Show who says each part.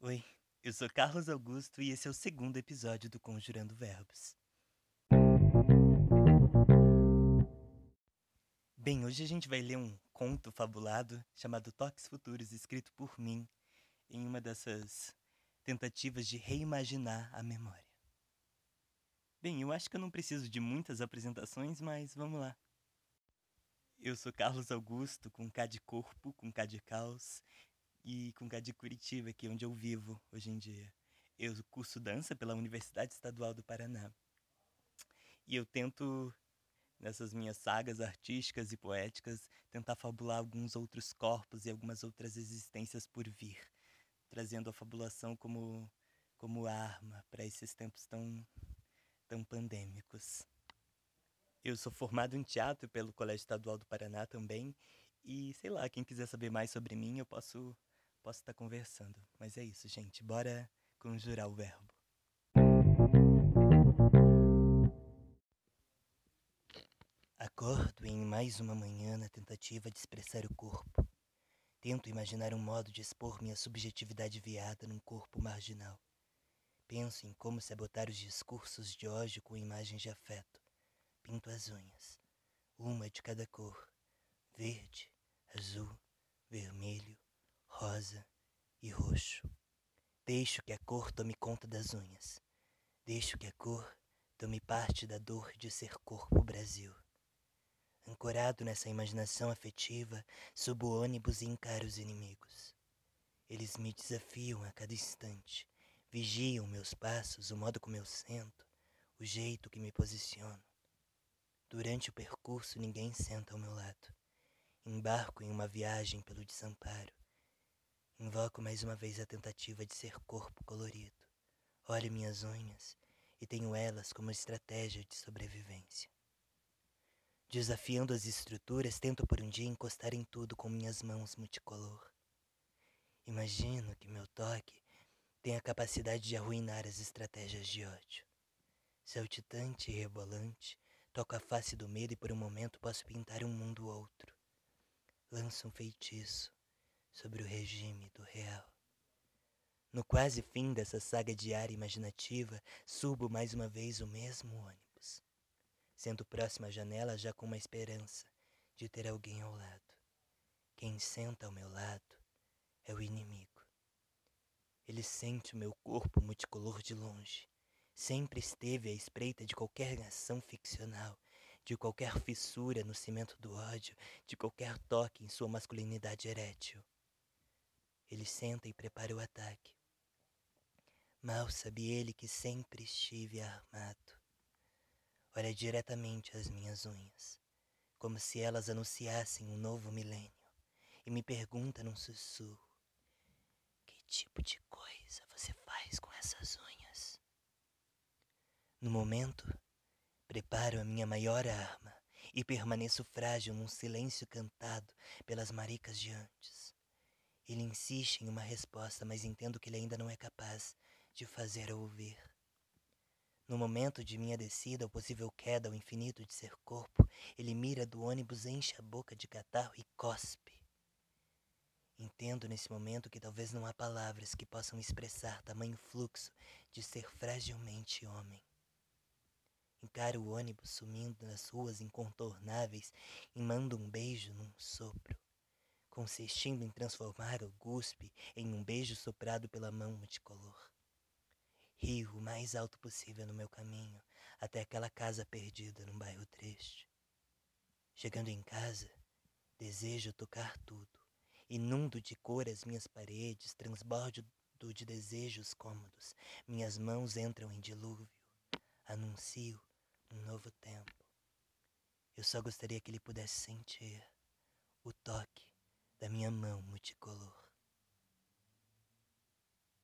Speaker 1: Oi, eu sou Carlos Augusto e esse é o segundo episódio do Conjurando Verbos. Bem, hoje a gente vai ler um conto fabulado chamado Toques Futuros, escrito por mim em uma dessas tentativas de reimaginar a memória. Bem, eu acho que eu não preciso de muitas apresentações, mas vamos lá. Eu sou Carlos Augusto, com K de corpo, com K de caos, e com K de Curitiba, aqui onde eu vivo hoje em dia. Eu curso dança pela Universidade Estadual do Paraná. E eu tento, nessas minhas sagas artísticas e poéticas, tentar fabular alguns outros corpos e algumas outras existências por vir, trazendo a fabulação como, como arma para esses tempos tão, tão pandêmicos. Eu sou formado em teatro pelo Colégio Estadual do Paraná também, e sei lá, quem quiser saber mais sobre mim, eu posso posso estar conversando. Mas é isso, gente. Bora conjurar o verbo. Acordo em mais uma manhã na tentativa de expressar o corpo. Tento imaginar um modo de expor minha subjetividade viada num corpo marginal. Penso em como sabotar os discursos de ódio com imagens de afeto. Pinto as unhas, uma de cada cor: verde, azul, vermelho, rosa e roxo. Deixo que a cor tome conta das unhas. Deixo que a cor tome parte da dor de ser corpo Brasil. Ancorado nessa imaginação afetiva, subo o ônibus e encaro os inimigos. Eles me desafiam a cada instante, vigiam meus passos, o modo como eu sento, o jeito que me posiciono. Durante o percurso, ninguém senta ao meu lado. Embarco em uma viagem pelo desamparo. Invoco mais uma vez a tentativa de ser corpo colorido. Olho minhas unhas e tenho elas como estratégia de sobrevivência. Desafiando as estruturas, tento por um dia encostar em tudo com minhas mãos multicolor. Imagino que meu toque tem a capacidade de arruinar as estratégias de ódio. Saltitante e rebolante, toco a face do medo e por um momento posso pintar um mundo outro. Lanço um feitiço, sobre o regime do real. No quase fim dessa saga diária imaginativa, subo mais uma vez o mesmo ônibus. Sendo próximo à janela já com uma esperança de ter alguém ao lado. Quem senta ao meu lado é o inimigo. Ele sente o meu corpo multicolor de longe. Sempre esteve à espreita de qualquer ação ficcional, de qualquer fissura no cimento do ódio, de qualquer toque em sua masculinidade erétil. Ele senta e prepara o ataque. Mal sabe ele que sempre estive armado. Olha diretamente as minhas unhas, como se elas anunciassem um novo milênio, e me pergunta num sussurro: Que tipo de coisa você faz com essas unhas? No momento, preparo a minha maior arma e permaneço frágil num silêncio cantado pelas maricas de antes. Ele insiste em uma resposta, mas entendo que ele ainda não é capaz de fazer ouvir. No momento de minha descida, ou possível queda ao infinito de ser corpo, ele mira do ônibus, enche a boca de catarro e cospe. Entendo nesse momento que talvez não há palavras que possam expressar tamanho fluxo de ser fragilmente homem. Encaro o ônibus sumindo nas ruas incontornáveis e mando um beijo num sopro consistindo em transformar o guspe em um beijo soprado pela mão multicolor. Rio o mais alto possível no meu caminho até aquela casa perdida num bairro triste. Chegando em casa, desejo tocar tudo. Inundo de cor as minhas paredes, transbordo de desejos cômodos. Minhas mãos entram em dilúvio. Anuncio um novo tempo. Eu só gostaria que ele pudesse sentir o toque da minha mão multicolor.